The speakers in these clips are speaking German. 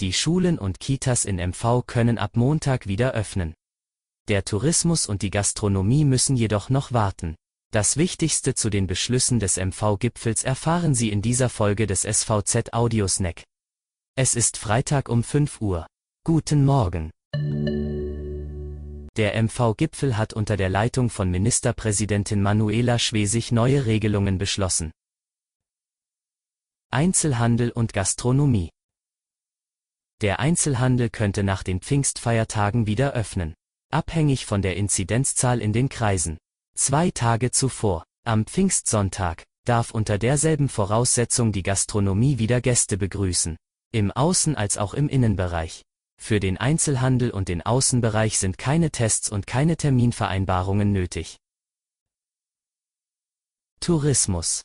Die Schulen und Kitas in MV können ab Montag wieder öffnen. Der Tourismus und die Gastronomie müssen jedoch noch warten. Das Wichtigste zu den Beschlüssen des MV-Gipfels erfahren Sie in dieser Folge des SVZ Audiosnack. Es ist Freitag um 5 Uhr. Guten Morgen. Der MV-Gipfel hat unter der Leitung von Ministerpräsidentin Manuela Schwesig neue Regelungen beschlossen. Einzelhandel und Gastronomie. Der Einzelhandel könnte nach den Pfingstfeiertagen wieder öffnen. Abhängig von der Inzidenzzahl in den Kreisen. Zwei Tage zuvor, am Pfingstsonntag, darf unter derselben Voraussetzung die Gastronomie wieder Gäste begrüßen. Im Außen- als auch im Innenbereich. Für den Einzelhandel und den Außenbereich sind keine Tests und keine Terminvereinbarungen nötig. Tourismus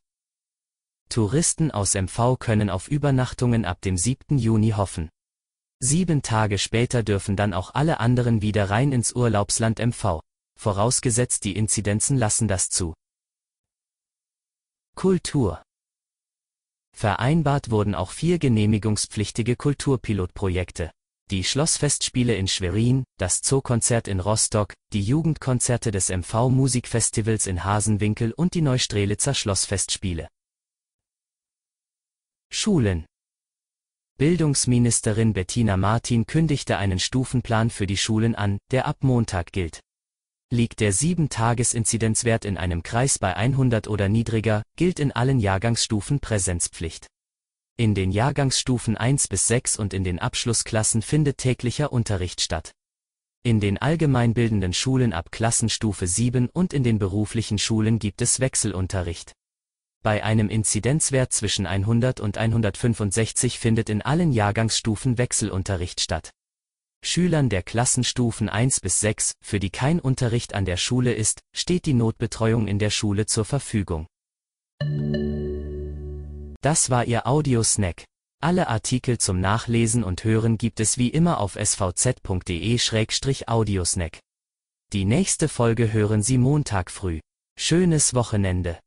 Touristen aus MV können auf Übernachtungen ab dem 7. Juni hoffen. Sieben Tage später dürfen dann auch alle anderen wieder rein ins Urlaubsland MV, vorausgesetzt die Inzidenzen lassen das zu. Kultur Vereinbart wurden auch vier genehmigungspflichtige Kulturpilotprojekte die Schlossfestspiele in Schwerin, das Zookonzert in Rostock, die Jugendkonzerte des MV Musikfestivals in Hasenwinkel und die Neustrelitzer Schlossfestspiele. Schulen Bildungsministerin Bettina Martin kündigte einen Stufenplan für die Schulen an, der ab Montag gilt. Liegt der 7-Tages-Inzidenzwert in einem Kreis bei 100 oder niedriger, gilt in allen Jahrgangsstufen Präsenzpflicht. In den Jahrgangsstufen 1 bis 6 und in den Abschlussklassen findet täglicher Unterricht statt. In den allgemeinbildenden Schulen ab Klassenstufe 7 und in den beruflichen Schulen gibt es Wechselunterricht. Bei einem Inzidenzwert zwischen 100 und 165 findet in allen Jahrgangsstufen Wechselunterricht statt. Schülern der Klassenstufen 1 bis 6, für die kein Unterricht an der Schule ist, steht die Notbetreuung in der Schule zur Verfügung. Das war Ihr Audiosnack. Alle Artikel zum Nachlesen und Hören gibt es wie immer auf svz.de-audiosnack. Die nächste Folge hören Sie Montag früh. Schönes Wochenende.